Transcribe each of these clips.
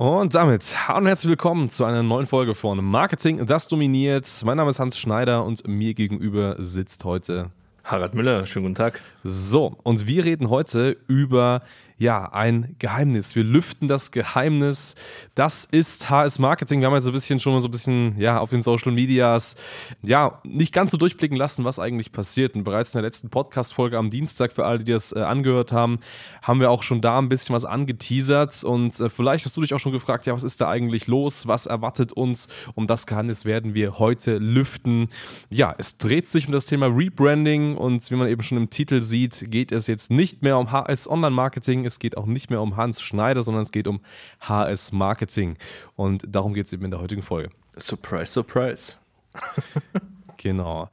Und damit hallo und herzlich willkommen zu einer neuen Folge von Marketing, das dominiert. Mein Name ist Hans Schneider und mir gegenüber sitzt heute Harald Müller. Schönen guten Tag. So, und wir reden heute über ja, ein Geheimnis. Wir lüften das Geheimnis. Das ist HS Marketing. Wir haben jetzt so ein bisschen schon mal so ein bisschen, ja, auf den Social Medias, ja, nicht ganz so durchblicken lassen, was eigentlich passiert. Und bereits in der letzten Podcast-Folge am Dienstag, für alle, die das äh, angehört haben, haben wir auch schon da ein bisschen was angeteasert. Und äh, vielleicht hast du dich auch schon gefragt, ja, was ist da eigentlich los? Was erwartet uns? Um das Geheimnis werden wir heute lüften. Ja, es dreht sich um das Thema Rebranding und wie man eben schon im Titel sieht, geht es jetzt nicht mehr um HS Online Marketing es geht auch nicht mehr um Hans Schneider, sondern es geht um HS Marketing. Und darum geht es eben in der heutigen Folge. Surprise, surprise. Genau.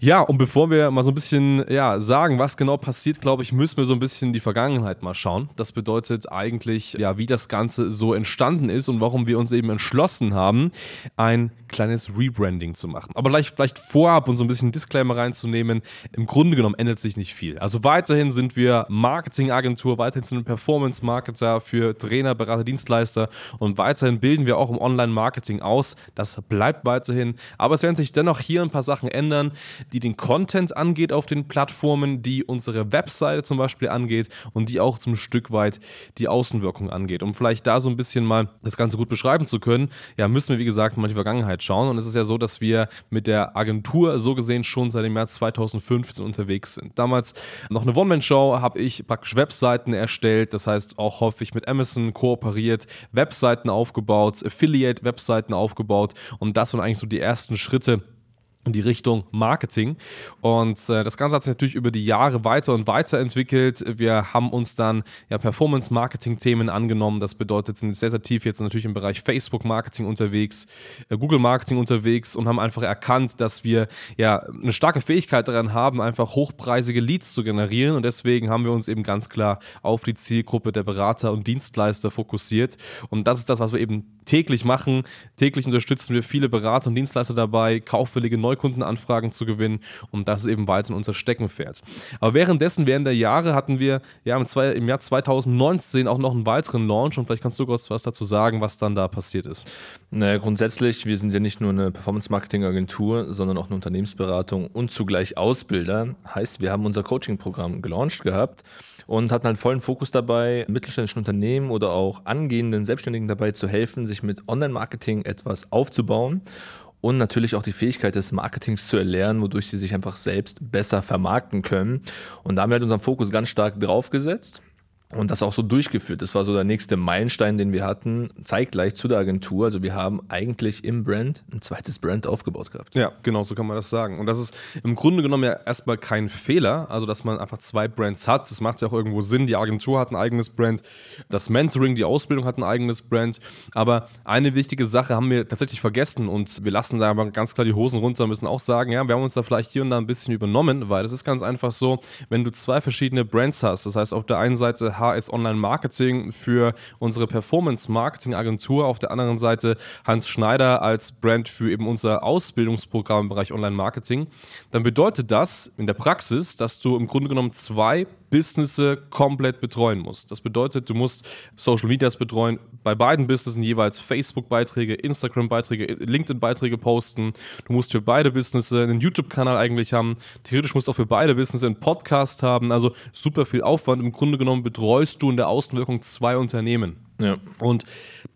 Ja, und bevor wir mal so ein bisschen ja, sagen, was genau passiert, glaube ich, müssen wir so ein bisschen die Vergangenheit mal schauen. Das bedeutet eigentlich, ja, wie das Ganze so entstanden ist und warum wir uns eben entschlossen haben, ein kleines Rebranding zu machen. Aber vielleicht, vielleicht vorab und so ein bisschen Disclaimer reinzunehmen, im Grunde genommen ändert sich nicht viel. Also weiterhin sind wir Marketingagentur, weiterhin sind wir Performance-Marketer für Trainer, Berater, Dienstleister und weiterhin bilden wir auch im Online-Marketing aus. Das bleibt weiterhin. Aber es werden sich dennoch hier ein paar Sachen ändern, die den Content angeht auf den Plattformen, die unsere Webseite zum Beispiel angeht und die auch zum Stück weit die Außenwirkung angeht. Um vielleicht da so ein bisschen mal das Ganze gut beschreiben zu können, ja, müssen wir wie gesagt mal die Vergangenheit schauen. Und es ist ja so, dass wir mit der Agentur so gesehen schon seit dem Jahr 2015 unterwegs sind. Damals noch eine One-Man-Show, habe ich praktisch Webseiten erstellt, das heißt auch häufig mit Amazon kooperiert, Webseiten aufgebaut, Affiliate-Webseiten aufgebaut und das waren eigentlich so die ersten Schritte in die Richtung Marketing. Und äh, das Ganze hat sich natürlich über die Jahre weiter und weiter entwickelt. Wir haben uns dann ja Performance-Marketing-Themen angenommen. Das bedeutet, sind sehr, sehr tief jetzt natürlich im Bereich Facebook-Marketing unterwegs, äh, Google-Marketing unterwegs und haben einfach erkannt, dass wir ja eine starke Fähigkeit daran haben, einfach hochpreisige Leads zu generieren. Und deswegen haben wir uns eben ganz klar auf die Zielgruppe der Berater und Dienstleister fokussiert. Und das ist das, was wir eben täglich machen. Täglich unterstützen wir viele Berater und Dienstleister dabei, kaufwillige Neukunden Neukundenanfragen zu gewinnen und das ist eben weiterhin unser Steckenpferd. Aber währenddessen, während der Jahre, hatten wir ja im, zwei, im Jahr 2019 auch noch einen weiteren Launch und vielleicht kannst du kurz was dazu sagen, was dann da passiert ist. Naja, grundsätzlich, wir sind ja nicht nur eine Performance-Marketing-Agentur, sondern auch eine Unternehmensberatung und zugleich Ausbilder. Heißt, wir haben unser Coaching-Programm gelauncht gehabt und hatten halt vollen Fokus dabei, mittelständischen Unternehmen oder auch angehenden Selbstständigen dabei zu helfen, sich mit Online-Marketing etwas aufzubauen und natürlich auch die Fähigkeit des Marketings zu erlernen, wodurch sie sich einfach selbst besser vermarkten können. Und da haben wir halt unseren Fokus ganz stark drauf gesetzt und das auch so durchgeführt. Das war so der nächste Meilenstein, den wir hatten, zeitgleich zu der Agentur. Also wir haben eigentlich im Brand ein zweites Brand aufgebaut gehabt. Ja, genau, so kann man das sagen. Und das ist im Grunde genommen ja erstmal kein Fehler, also dass man einfach zwei Brands hat. Das macht ja auch irgendwo Sinn. Die Agentur hat ein eigenes Brand, das Mentoring, die Ausbildung hat ein eigenes Brand. Aber eine wichtige Sache haben wir tatsächlich vergessen und wir lassen da aber ganz klar die Hosen runter, müssen auch sagen, ja, wir haben uns da vielleicht hier und da ein bisschen übernommen, weil das ist ganz einfach so, wenn du zwei verschiedene Brands hast, das heißt auf der einen Seite HS Online Marketing für unsere Performance Marketing Agentur. Auf der anderen Seite Hans Schneider als Brand für eben unser Ausbildungsprogramm im Bereich Online Marketing. Dann bedeutet das in der Praxis, dass du im Grunde genommen zwei Businesses komplett betreuen musst. Das bedeutet, du musst Social Medias betreuen, bei beiden Businessen jeweils Facebook-Beiträge, Instagram-Beiträge, LinkedIn-Beiträge posten. Du musst für beide Businesses einen YouTube-Kanal eigentlich haben. Theoretisch musst du auch für beide Businesses einen Podcast haben. Also super viel Aufwand. Im Grunde genommen betreust du in der Außenwirkung zwei Unternehmen. Ja. Und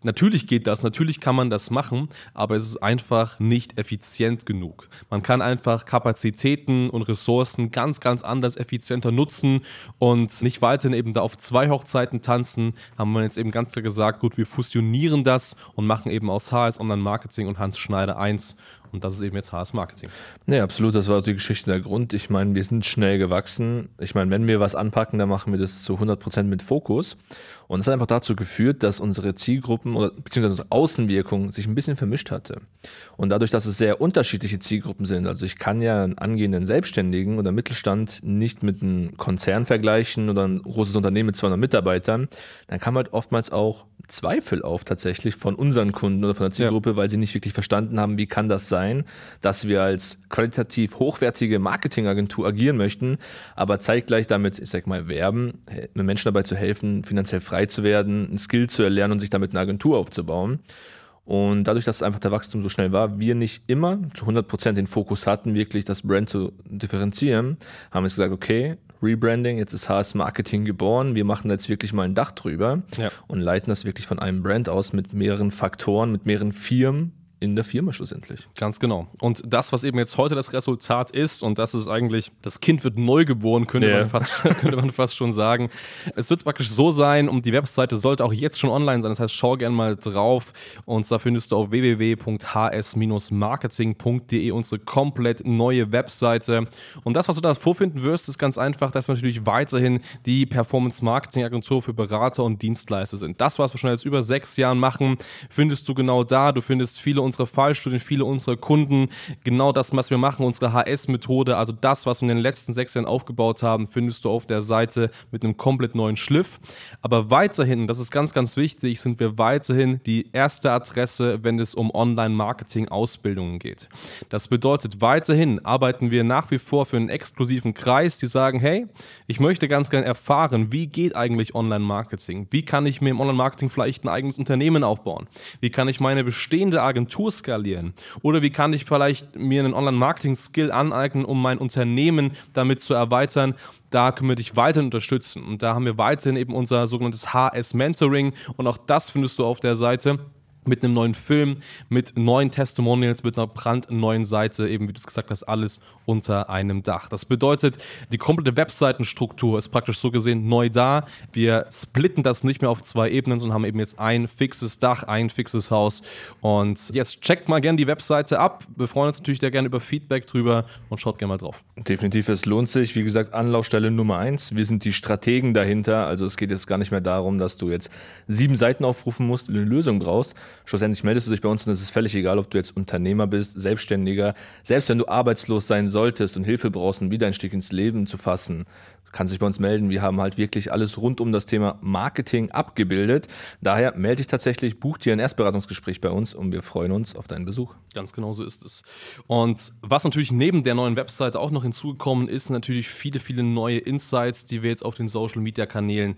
natürlich geht das, natürlich kann man das machen, aber es ist einfach nicht effizient genug. Man kann einfach Kapazitäten und Ressourcen ganz, ganz anders effizienter nutzen und nicht weiterhin eben da auf zwei Hochzeiten tanzen, haben wir jetzt eben ganz klar gesagt, gut, wir fusionieren das und machen eben aus HS Online Marketing und Hans Schneider eins und das ist eben jetzt HS Marketing. Nee, absolut, das war die Geschichte der Grund. Ich meine, wir sind schnell gewachsen. Ich meine, wenn wir was anpacken, dann machen wir das zu 100 Prozent mit Fokus. Und es hat einfach dazu geführt, dass unsere Zielgruppen oder beziehungsweise unsere Außenwirkung sich ein bisschen vermischt hatte. Und dadurch, dass es sehr unterschiedliche Zielgruppen sind, also ich kann ja einen angehenden Selbstständigen oder Mittelstand nicht mit einem Konzern vergleichen oder ein großes Unternehmen mit 200 Mitarbeitern, dann kam halt oftmals auch Zweifel auf tatsächlich von unseren Kunden oder von der Zielgruppe, ja. weil sie nicht wirklich verstanden haben, wie kann das sein, dass wir als qualitativ hochwertige Marketingagentur agieren möchten, aber zeitgleich damit, ich sag mal, werben, Menschen dabei zu helfen, finanziell frei frei zu werden, ein Skill zu erlernen und sich damit eine Agentur aufzubauen. Und dadurch, dass einfach der Wachstum so schnell war, wir nicht immer zu 100% den Fokus hatten, wirklich das Brand zu differenzieren, haben wir gesagt, okay, Rebranding, jetzt ist HS Marketing geboren, wir machen jetzt wirklich mal ein Dach drüber ja. und leiten das wirklich von einem Brand aus mit mehreren Faktoren, mit mehreren Firmen, in der Firma schlussendlich. Ganz genau. Und das, was eben jetzt heute das Resultat ist, und das ist eigentlich, das Kind wird neu geboren, könnte, yeah. man, fast, könnte man fast schon sagen. Es wird praktisch so sein, und die Webseite sollte auch jetzt schon online sein. Das heißt, schau gerne mal drauf. Und zwar findest du auf www.hs-marketing.de unsere komplett neue Webseite. Und das, was du da vorfinden wirst, ist ganz einfach, dass wir natürlich weiterhin die Performance-Marketing-Agentur für Berater und Dienstleister sind. Das, was wir schon jetzt über sechs Jahren machen, findest du genau da. Du findest viele unserer unsere Fallstudien, viele unserer Kunden, genau das, was wir machen, unsere HS-Methode, also das, was wir in den letzten sechs Jahren aufgebaut haben, findest du auf der Seite mit einem komplett neuen Schliff. Aber weiterhin, das ist ganz, ganz wichtig, sind wir weiterhin die erste Adresse, wenn es um Online-Marketing-Ausbildungen geht. Das bedeutet, weiterhin arbeiten wir nach wie vor für einen exklusiven Kreis, die sagen, hey, ich möchte ganz gerne erfahren, wie geht eigentlich Online-Marketing? Wie kann ich mir im Online-Marketing vielleicht ein eigenes Unternehmen aufbauen? Wie kann ich meine bestehende Agentur Agentur skalieren? Oder wie kann ich vielleicht mir einen Online-Marketing-Skill aneignen, um mein Unternehmen damit zu erweitern? Da können wir dich weiterhin unterstützen. Und da haben wir weiterhin eben unser sogenanntes HS-Mentoring. Und auch das findest du auf der Seite mit einem neuen Film, mit neuen Testimonials, mit einer brandneuen Seite, eben wie du es gesagt hast, alles unter einem Dach. Das bedeutet, die komplette Webseitenstruktur ist praktisch so gesehen neu da. Wir splitten das nicht mehr auf zwei Ebenen, sondern haben eben jetzt ein fixes Dach, ein fixes Haus. Und jetzt checkt mal gerne die Webseite ab. Wir freuen uns natürlich da gerne über Feedback drüber und schaut gerne mal drauf. Definitiv, es lohnt sich. Wie gesagt, Anlaufstelle Nummer eins. Wir sind die Strategen dahinter. Also es geht jetzt gar nicht mehr darum, dass du jetzt sieben Seiten aufrufen musst, eine Lösung brauchst Schlussendlich meldest du dich bei uns und es ist völlig egal, ob du jetzt Unternehmer bist, Selbstständiger. Selbst wenn du arbeitslos sein solltest und Hilfe brauchst, um wieder ein Stück ins Leben zu fassen, kannst dich bei uns melden. Wir haben halt wirklich alles rund um das Thema Marketing abgebildet. Daher melde dich tatsächlich, buch dir ein Erstberatungsgespräch bei uns und wir freuen uns auf deinen Besuch. Ganz genau so ist es. Und was natürlich neben der neuen Webseite auch noch hinzugekommen ist, natürlich viele, viele neue Insights, die wir jetzt auf den Social Media Kanälen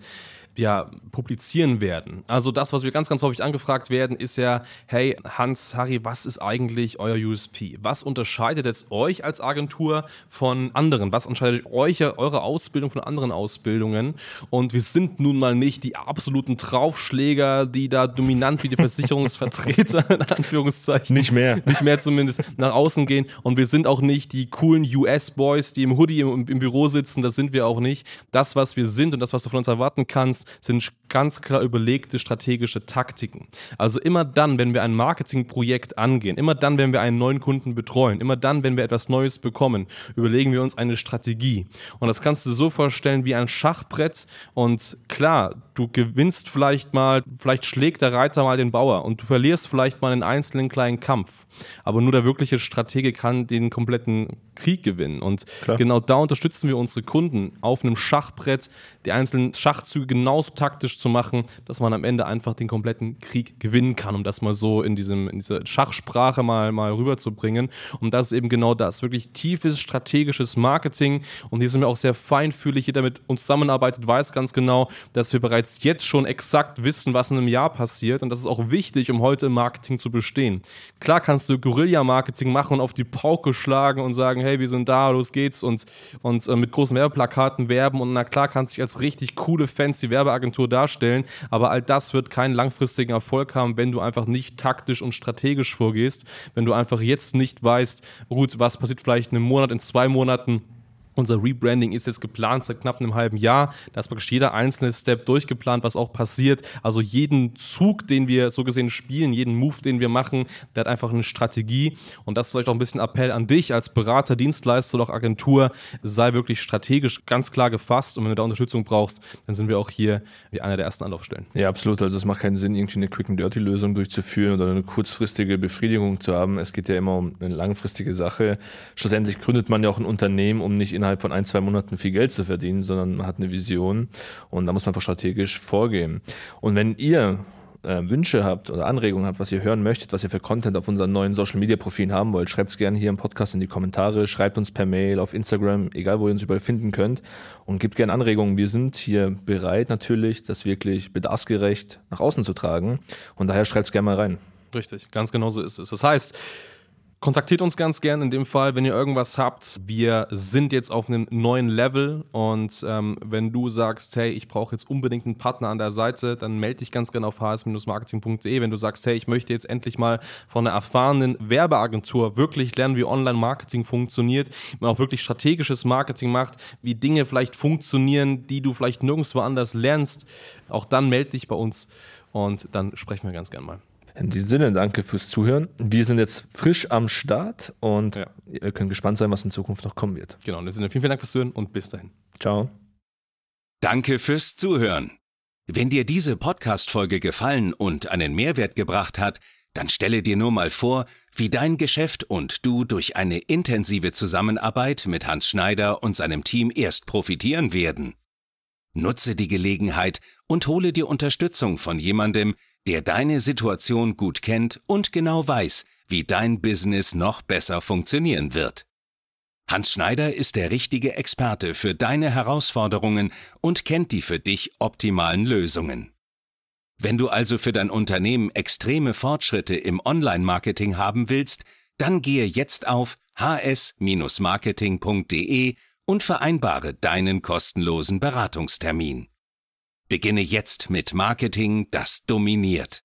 ja, publizieren werden. Also das, was wir ganz, ganz häufig angefragt werden, ist ja, hey Hans, Harry, was ist eigentlich euer USP? Was unterscheidet jetzt euch als Agentur von anderen? Was unterscheidet euch, eure Ausbildung von anderen Ausbildungen? Und wir sind nun mal nicht die absoluten Draufschläger, die da dominant wie die Versicherungsvertreter, in Anführungszeichen. Nicht mehr. Nicht mehr zumindest nach außen gehen. Und wir sind auch nicht die coolen US-Boys, die im Hoodie im, im Büro sitzen. Das sind wir auch nicht. Das, was wir sind und das, was du von uns erwarten kannst, sind ganz klar überlegte strategische Taktiken. Also immer dann, wenn wir ein Marketingprojekt angehen, immer dann, wenn wir einen neuen Kunden betreuen, immer dann, wenn wir etwas Neues bekommen, überlegen wir uns eine Strategie. Und das kannst du so vorstellen wie ein Schachbrett. Und klar, du gewinnst vielleicht mal, vielleicht schlägt der Reiter mal den Bauer und du verlierst vielleicht mal einen einzelnen kleinen Kampf. Aber nur der wirkliche Stratege kann den kompletten Krieg gewinnen. Und Klar. genau da unterstützen wir unsere Kunden auf einem Schachbrett, die einzelnen Schachzüge genauso taktisch zu machen, dass man am Ende einfach den kompletten Krieg gewinnen kann, um das mal so in, diesem, in dieser Schachsprache mal, mal rüberzubringen. Und das ist eben genau das, wirklich tiefes strategisches Marketing. Und hier sind wir auch sehr feinfühlig. Jeder mit uns zusammenarbeitet, weiß ganz genau, dass wir bereits jetzt schon exakt wissen, was in einem Jahr passiert. Und das ist auch wichtig, um heute im Marketing zu bestehen. Klar kannst du Guerilla-Marketing machen und auf die Pauke schlagen und sagen, hey, wir sind da, los geht's und, und äh, mit großen Werbeplakaten werben und na klar kannst du dich als richtig coole, fancy Werbeagentur darstellen, aber all das wird keinen langfristigen Erfolg haben, wenn du einfach nicht taktisch und strategisch vorgehst, wenn du einfach jetzt nicht weißt, gut, was passiert vielleicht in einem Monat, in zwei Monaten, Unser Rebranding ist jetzt geplant seit knapp einem halben Jahr. Da ist praktisch jeder einzelne Step durchgeplant, was auch passiert. Also jeden Zug, den wir so gesehen spielen, jeden Move, den wir machen, der hat einfach eine Strategie. Und das vielleicht auch ein bisschen Appell an dich als Berater, Dienstleister oder auch Agentur. Sei wirklich strategisch ganz klar gefasst. Und wenn du da Unterstützung brauchst, dann sind wir auch hier wie einer der ersten Anlaufstellen. Ja, absolut. Also es macht keinen Sinn, irgendwie eine Quick and Dirty Lösung durchzuführen oder eine kurzfristige Befriedigung zu haben. Es geht ja immer um eine langfristige Sache. Schlussendlich gründet man ja auch ein Unternehmen, um nicht in innerhalb von ein, zwei Monaten viel Geld zu verdienen, sondern man hat eine Vision und da muss man einfach strategisch vorgehen. Und wenn ihr äh, Wünsche habt oder Anregungen habt, was ihr hören möchtet, was ihr für Content auf unseren neuen Social Media Profilen haben wollt, schreibt es gerne hier im Podcast in die Kommentare, schreibt uns per Mail, auf Instagram, egal wo ihr uns überall finden könnt und gebt gerne Anregungen. Wir sind hier bereit natürlich, das wirklich bedarfsgerecht nach außen zu tragen und daher schreibt es gerne mal rein. Richtig, ganz genau so ist es. Das heißt, Kontaktiert uns ganz gern in dem Fall, wenn ihr irgendwas habt. Wir sind jetzt auf einem neuen Level und ähm, wenn du sagst, hey, ich brauche jetzt unbedingt einen Partner an der Seite, dann melde dich ganz gerne auf hs-marketing.de. Wenn du sagst, hey, ich möchte jetzt endlich mal von einer erfahrenen Werbeagentur wirklich lernen, wie Online-Marketing funktioniert, wie man auch wirklich strategisches Marketing macht, wie Dinge vielleicht funktionieren, die du vielleicht nirgendwo anders lernst, auch dann melde dich bei uns und dann sprechen wir ganz gern mal. In diesem Sinne, danke fürs Zuhören. Wir sind jetzt frisch am Start und ja. ihr könnt gespannt sein, was in Zukunft noch kommen wird. Genau, in diesem Sinne, vielen, vielen Dank fürs Zuhören und bis dahin. Ciao. Danke fürs Zuhören. Wenn dir diese Podcast-Folge gefallen und einen Mehrwert gebracht hat, dann stelle dir nur mal vor, wie dein Geschäft und du durch eine intensive Zusammenarbeit mit Hans Schneider und seinem Team erst profitieren werden. Nutze die Gelegenheit und hole dir Unterstützung von jemandem, der deine Situation gut kennt und genau weiß, wie dein Business noch besser funktionieren wird. Hans Schneider ist der richtige Experte für deine Herausforderungen und kennt die für dich optimalen Lösungen. Wenn du also für dein Unternehmen extreme Fortschritte im Online-Marketing haben willst, dann gehe jetzt auf hs-marketing.de und vereinbare deinen kostenlosen Beratungstermin. Beginne jetzt mit Marketing, das dominiert.